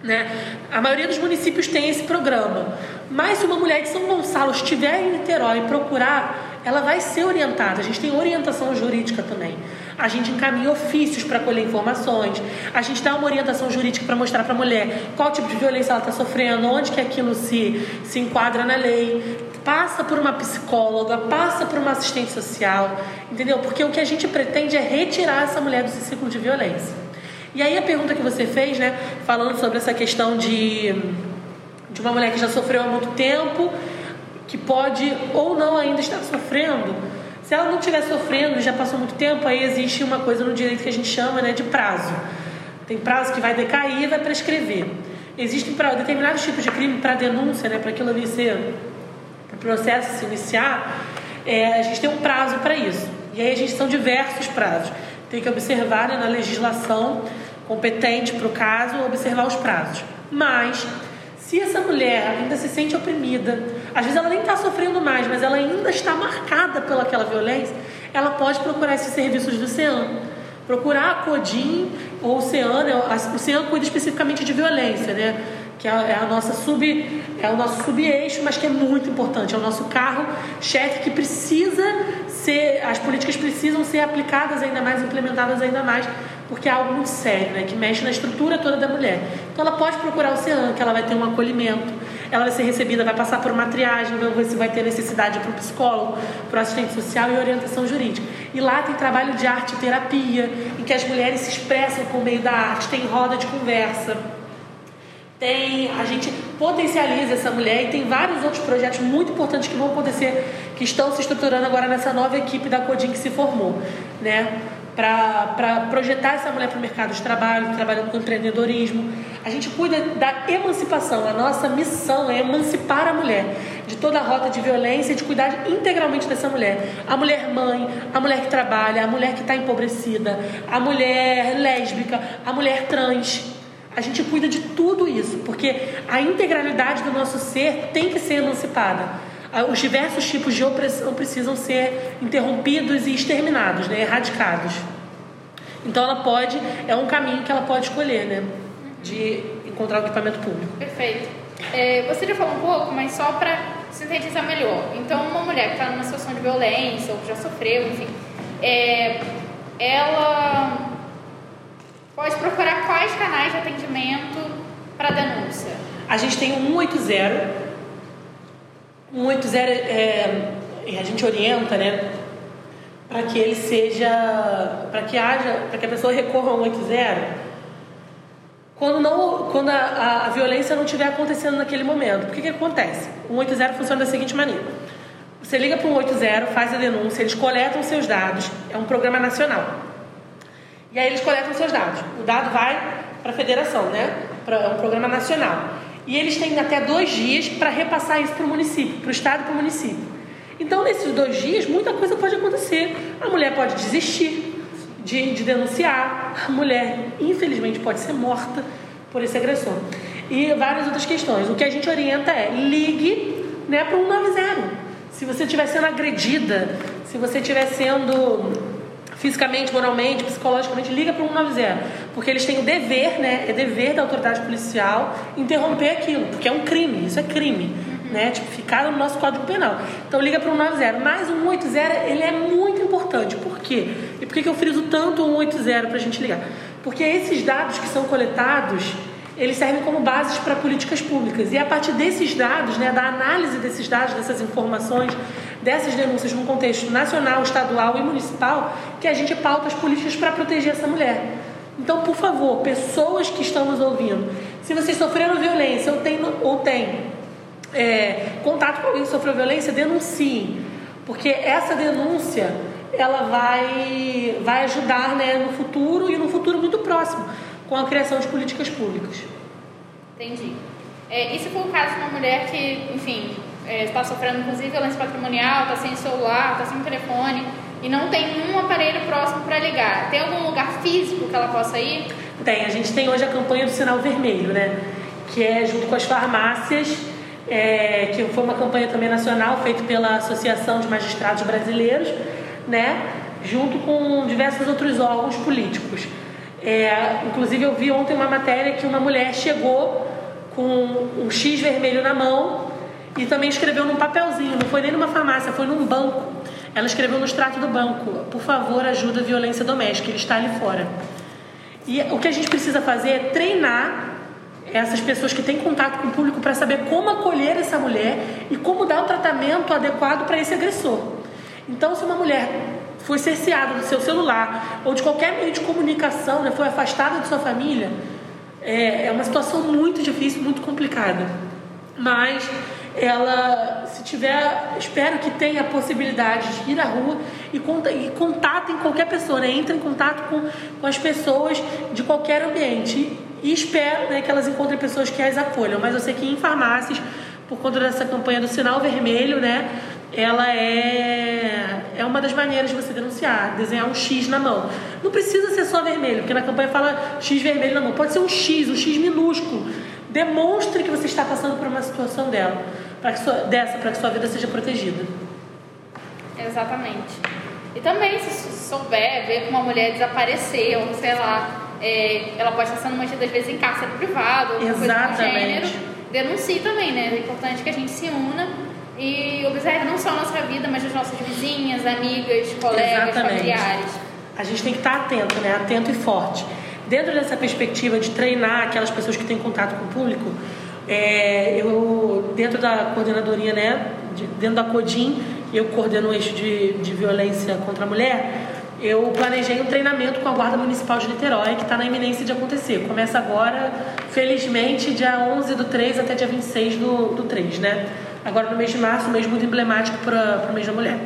né, a maioria dos municípios tem esse programa. Mas se uma mulher de São Gonçalo estiver em Niterói e procurar, ela vai ser orientada. A gente tem orientação jurídica também. A gente encaminha ofícios para colher informações. A gente dá uma orientação jurídica para mostrar para a mulher qual tipo de violência ela está sofrendo, onde que aquilo se, se enquadra na lei passa por uma psicóloga, passa por uma assistente social, entendeu? Porque o que a gente pretende é retirar essa mulher desse ciclo de violência. E aí a pergunta que você fez, né, falando sobre essa questão de, de uma mulher que já sofreu há muito tempo, que pode ou não ainda estar sofrendo, se ela não estiver sofrendo, já passou muito tempo, aí existe uma coisa no direito que a gente chama né, de prazo. Tem prazo que vai decair e vai prescrever. Existem determinados tipos de crime para denúncia, né, para aquilo ali ser, processo se iniciar, é, a gente tem um prazo para isso. E aí a gente são diversos prazos. Tem que observar né, na legislação competente para o caso, observar os prazos. Mas se essa mulher ainda se sente oprimida, às vezes ela nem está sofrendo mais, mas ela ainda está marcada pelaquela violência, ela pode procurar esses serviços do CEAM. Procurar a CODIM ou o CEAM, né? o CEAM cuida especificamente de violência, né? Que é a nossa sub, é o nosso sub-eixo, mas que é muito importante, é o nosso carro-chefe que precisa ser, as políticas precisam ser aplicadas ainda mais, implementadas ainda mais, porque é algo muito sério, né, que mexe na estrutura toda da mulher. Então ela pode procurar o CEAN, que ela vai ter um acolhimento, ela vai ser recebida, vai passar por uma triagem, vai ver se vai ter necessidade para o psicólogo, para o assistente social e orientação jurídica. E lá tem trabalho de arte e terapia, em que as mulheres se expressam por meio da arte, tem roda de conversa. Tem, a gente potencializa essa mulher e tem vários outros projetos muito importantes que vão acontecer, que estão se estruturando agora nessa nova equipe da Codim que se formou, né? para projetar essa mulher para o mercado de trabalho, trabalhando com empreendedorismo. A gente cuida da emancipação. A nossa missão é emancipar a mulher de toda a rota de violência e de cuidar integralmente dessa mulher. A mulher mãe, a mulher que trabalha, a mulher que está empobrecida, a mulher lésbica, a mulher trans. A gente cuida de tudo isso, porque a integralidade do nosso ser tem que ser emancipada os diversos tipos de opressão precisam ser interrompidos e exterminados, né, erradicados. Então ela pode, é um caminho que ela pode escolher, né, de encontrar o equipamento público. Perfeito. É, você já falou um pouco, mas só para sintetizar melhor. Então uma mulher que está numa situação de violência ou que já sofreu, enfim, é, ela pode procurar quais canais de atendimento para denúncia? A gente tem o 180 180 é, a gente orienta, né, para que ele seja, para que haja, para que a pessoa recorra ao 180 quando não, quando a, a, a violência não estiver acontecendo naquele momento. O que que acontece? O 180 funciona da seguinte maneira: você liga para o 180, faz a denúncia, eles coletam seus dados, é um programa nacional. E aí eles coletam seus dados. O dado vai para a federação, né? é um programa nacional. E eles têm até dois dias para repassar isso para o município, para o estado e para o município. Então, nesses dois dias, muita coisa pode acontecer. A mulher pode desistir de, de denunciar, a mulher, infelizmente, pode ser morta por esse agressor. E várias outras questões. O que a gente orienta é ligue né, para o 190. Se você estiver sendo agredida, se você estiver sendo fisicamente, moralmente, psicologicamente, liga para o 190. Porque eles têm o dever, né? É dever da autoridade policial interromper aquilo, porque é um crime, isso é crime. Né, tipificado no nosso Código Penal. Então liga para o 190. Mas o 180 ele é muito importante. Por quê? E por que eu friso tanto o 180 para a gente ligar? Porque esses dados que são coletados, eles servem como bases para políticas públicas. E a partir desses dados, né, da análise desses dados, dessas informações, dessas denúncias no contexto nacional, estadual e municipal, que a gente pauta as políticas para proteger essa mulher. Então, por favor, pessoas que estão nos ouvindo, se vocês sofreram violência ou têm, ou é, contato com alguém que sofreu violência, denunciem. Porque essa denúncia ela vai, vai ajudar né, no futuro e no futuro muito próximo com a criação de políticas públicas. Entendi. É, e se for o caso de uma mulher que, enfim, é, está sofrendo inclusive violência patrimonial, está sem celular, está sem telefone e não tem nenhum aparelho próximo para ligar, tem algum lugar físico que ela possa ir? Tem, a gente tem hoje a campanha do Sinal Vermelho, né? Que é junto com as farmácias, é, que foi uma campanha também nacional feita pela Associação de Magistrados Brasileiros, né? Junto com diversos outros órgãos políticos. É, inclusive eu vi ontem uma matéria que uma mulher chegou com um X vermelho na mão e também escreveu num papelzinho, não foi nem numa farmácia, foi num banco. Ela escreveu no extrato do banco: Por favor, ajuda a violência doméstica, ele está ali fora. E o que a gente precisa fazer é treinar essas pessoas que têm contato com o público para saber como acolher essa mulher e como dar o tratamento adequado para esse agressor. Então, se uma mulher foi cerceada do seu celular ou de qualquer meio de comunicação, né, foi afastada de sua família, é, é uma situação muito difícil, muito complicada. Mas ela, se tiver, espero que tenha a possibilidade de ir à rua e, cont e contatem qualquer pessoa, né? Entre em contato com, com as pessoas de qualquer ambiente. E espero né, que elas encontrem pessoas que as acolham. Mas eu sei que em farmácias, por conta dessa campanha do sinal vermelho, né? ela é, é uma das maneiras de você denunciar, desenhar um X na mão. Não precisa ser só vermelho, porque na campanha fala X vermelho na mão. Pode ser um X, um X minúsculo. Demonstre que você está passando por uma situação dela, para que sua, dessa, para que sua vida seja protegida. Exatamente. E também, se souber, ver que uma mulher desapareceu, sei lá, é, ela pode estar sendo mantida às vezes em cárcere privado, ou coisa do gênero, denuncie também, né? É importante que a gente se una e observe não só a nossa vida, mas as nossas vizinhas, amigas, colegas, Exatamente. familiares. A gente tem que estar atento, né? Atento e forte. Dentro dessa perspectiva de treinar aquelas pessoas que têm contato com o público, é, eu, dentro da coordenadoria, né? De, dentro da CODIM, eu coordeno o eixo de, de violência contra a mulher, eu planejei um treinamento com a Guarda Municipal de Niterói, que está na iminência de acontecer. Começa agora, felizmente, dia 11 do 3 até dia 26 do, do 3, né? agora no mês de março, mês muito emblemático para o mês da mulher.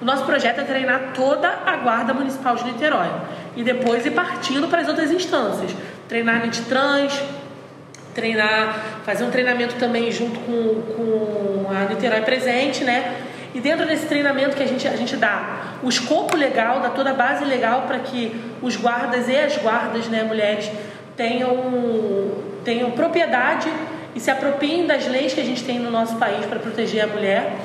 O nosso projeto é treinar toda a Guarda Municipal de Niterói e depois ir partindo para as outras instâncias. Treinar Nititrans, treinar, fazer um treinamento também junto com, com a Niterói Presente, né? E dentro desse treinamento que a gente, a gente dá o escopo legal, dá toda a base legal para que os guardas e as guardas, né, mulheres, tenham, tenham propriedade e se apropriem das leis que a gente tem no nosso país para proteger a mulher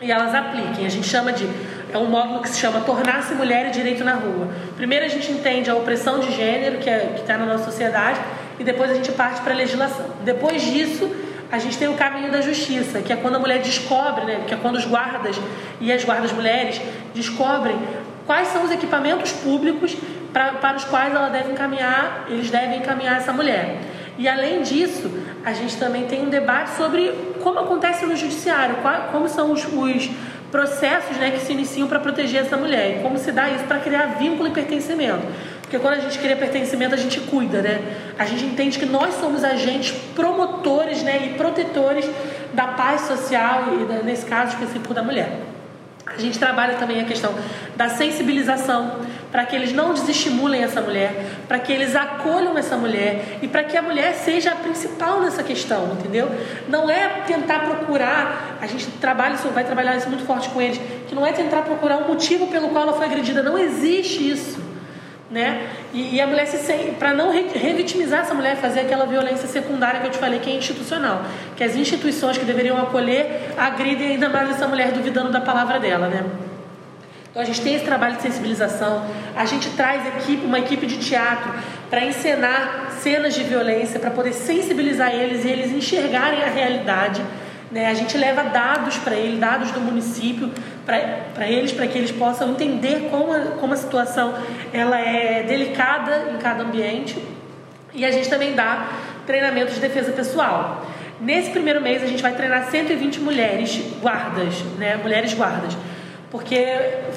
e elas apliquem. A gente chama de é um módulo que se chama Tornar-se Mulher e Direito na Rua. Primeiro a gente entende a opressão de gênero que é, está na nossa sociedade e depois a gente parte para a legislação. Depois disso a gente tem o caminho da justiça, que é quando a mulher descobre, né, que é quando os guardas e as guardas mulheres descobrem quais são os equipamentos públicos pra, para os quais ela deve encaminhar, eles devem encaminhar essa mulher. E além disso, a gente também tem um debate sobre como acontece no judiciário, qual, como são os, os processos né, que se iniciam para proteger essa mulher e como se dá isso para criar vínculo e pertencimento. Porque quando a gente cria pertencimento, a gente cuida, né? A gente entende que nós somos agentes promotores né, e protetores da paz social e, nesse caso específico, da mulher. A gente trabalha também a questão da sensibilização para que eles não desestimulem essa mulher, para que eles acolham essa mulher e para que a mulher seja a principal nessa questão, entendeu? Não é tentar procurar, a gente trabalha isso, vai trabalhar isso muito forte com eles, que não é tentar procurar um motivo pelo qual ela foi agredida, não existe isso né? E, e a mulher se sente, para não re, revitimizar essa mulher, fazer aquela violência secundária que eu te falei que é institucional, que as instituições que deveriam acolher agridem ainda mais essa mulher duvidando da palavra dela, né? Então a gente tem esse trabalho de sensibilização, a gente traz equipe, uma equipe de teatro para encenar cenas de violência, para poder sensibilizar eles e eles enxergarem a realidade. Né? A gente leva dados para eles, dados do município, para eles, para que eles possam entender como a, como a situação ela é delicada em cada ambiente. E a gente também dá treinamento de defesa pessoal. Nesse primeiro mês a gente vai treinar 120 mulheres guardas, né? Mulheres guardas. Porque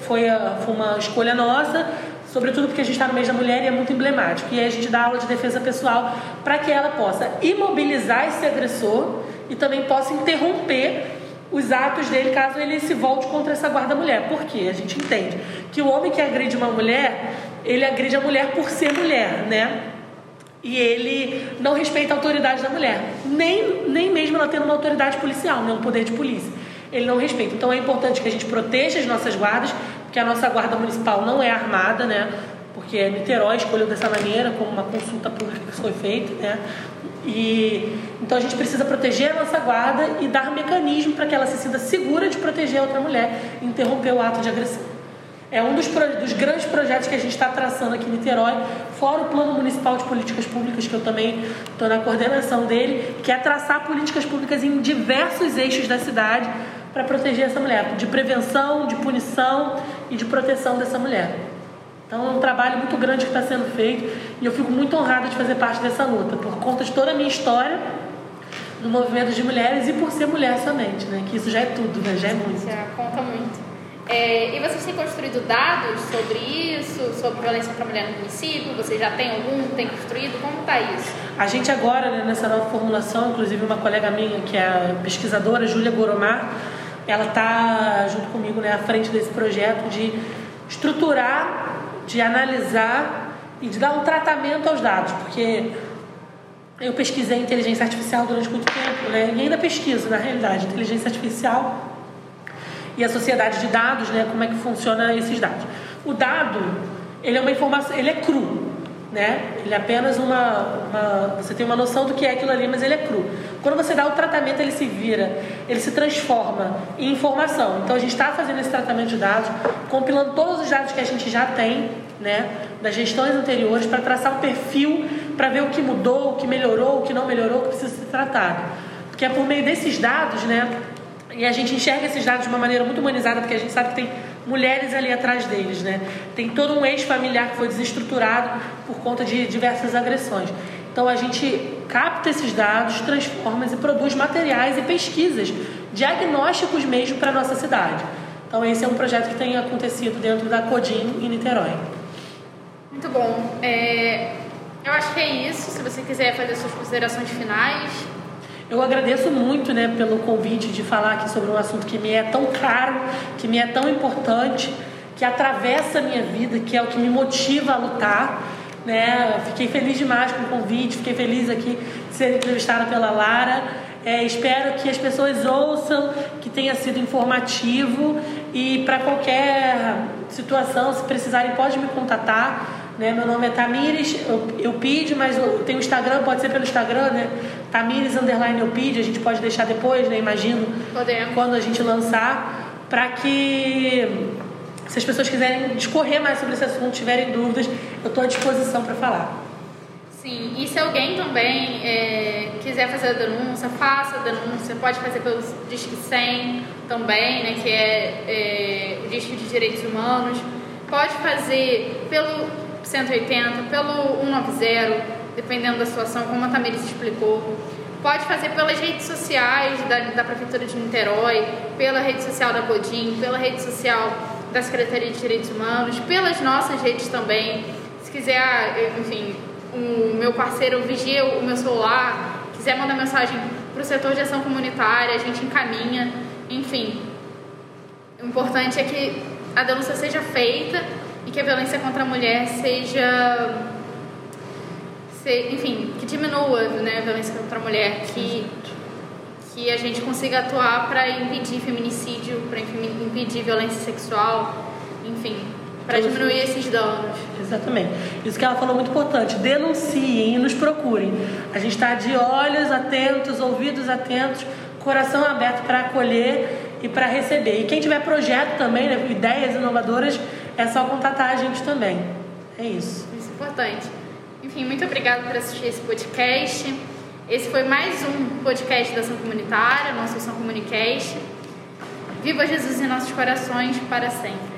foi, a, foi uma escolha nossa, sobretudo porque a gente está no mês da mulher e é muito emblemático. E aí a gente dá aula de defesa pessoal para que ela possa imobilizar esse agressor e também possa interromper os atos dele caso ele se volte contra essa guarda mulher. Por quê? A gente entende que o homem que agride uma mulher, ele agride a mulher por ser mulher, né? E ele não respeita a autoridade da mulher, nem, nem mesmo ela tendo uma autoridade policial, né? um poder de polícia. Ele não respeita. Então é importante que a gente proteja as nossas guardas, porque a nossa guarda municipal não é armada, né? Porque Niterói escolheu dessa maneira, como uma consulta pública que foi feita, né? E então a gente precisa proteger a nossa guarda e dar mecanismo para que ela se sinta segura de proteger a outra mulher e interromper o ato de agressão. É um dos, dos grandes projetos que a gente está traçando aqui em Niterói, fora o Plano Municipal de Políticas Públicas, que eu também estou na coordenação dele, que é traçar políticas públicas em diversos eixos da cidade para proteger essa mulher, de prevenção, de punição e de proteção dessa mulher. Então é um trabalho muito grande que está sendo feito e eu fico muito honrada de fazer parte dessa luta, por conta de toda a minha história no movimento de mulheres e por ser mulher somente, né? Que isso já é tudo, né? Já é muito. Já conta muito. É, e vocês têm construído dados sobre isso, sobre violência contra a mulher no município? Você já tem algum? Tem construído? Como está isso? A gente agora, né, nessa nova formulação, inclusive uma colega minha, que é a pesquisadora, Júlia Goromar, ela está junto comigo né, à frente desse projeto de estruturar, de analisar e de dar um tratamento aos dados, porque eu pesquisei inteligência artificial durante muito tempo, né, e ainda pesquiso, na realidade, inteligência artificial e a sociedade de dados, né, como é que funciona esses dados. O dado, ele é uma informação, ele é cru, né? Ele é apenas uma, uma, você tem uma noção do que é aquilo ali, mas ele é cru. Quando você dá o tratamento, ele se vira, ele se transforma em informação. Então a gente está fazendo esse tratamento de dados, compilando todos os dados que a gente já tem, né, das gestões anteriores, para traçar um perfil, para ver o que mudou, o que melhorou, o que não melhorou, o que precisa ser tratado. Porque é por meio desses dados, né, e a gente enxerga esses dados de uma maneira muito humanizada, porque a gente sabe que tem mulheres ali atrás deles, né? Tem todo um ex-familiar que foi desestruturado por conta de diversas agressões. Então a gente capta esses dados, transforma e produz materiais e pesquisas, diagnósticos mesmo para a nossa cidade. Então esse é um projeto que tem acontecido dentro da Codim em Niterói. Muito bom. É, eu acho que é isso. Se você quiser fazer suas considerações finais, eu agradeço muito né, pelo convite de falar aqui sobre um assunto que me é tão caro, que me é tão importante, que atravessa a minha vida, que é o que me motiva a lutar. Né? Fiquei feliz demais com o convite, fiquei feliz aqui de ser entrevistada pela Lara. É, espero que as pessoas ouçam, que tenha sido informativo e para qualquer situação, se precisarem, pode me contatar. Né? Meu nome é Tamires Eupide, mas eu tenho Instagram, pode ser pelo Instagram, né? Tamires Underline Eupide, a gente pode deixar depois, né? Imagino. Podemos. Quando a gente lançar, para que se as pessoas quiserem discorrer mais sobre esse assunto, tiverem dúvidas, eu estou à disposição para falar. Sim, e se alguém também é, quiser fazer a denúncia, faça a denúncia, pode fazer pelo Disque 100 também, né, que é, é o Disque de Direitos Humanos, pode fazer pelo 180, pelo 190, dependendo da situação, como a Tamiris explicou. Pode fazer pelas redes sociais da, da Prefeitura de Niterói, pela rede social da Codim, pela rede social da Secretaria de Direitos Humanos, pelas nossas redes também. Se quiser, enfim, o meu parceiro vigia o meu celular, quiser mandar mensagem para o setor de ação comunitária, a gente encaminha. Enfim, o importante é que a denúncia seja feita e que a violência contra a mulher seja, se, enfim, que diminua né, a violência contra a mulher, que, que a gente consiga atuar para impedir feminicídio, para impedir violência sexual, enfim, para diminuir esses danos. Exatamente. Isso que ela falou muito importante. Denunciem e nos procurem. A gente está de olhos atentos, ouvidos atentos, coração aberto para acolher e para receber. E quem tiver projeto também, né, ideias inovadoras, é só contatar a gente também. É isso. Isso é importante. Enfim, muito obrigada por assistir esse podcast. Esse foi mais um podcast da Ação Comunitária, nossa Ação Comunicast. Viva Jesus em nossos corações para sempre.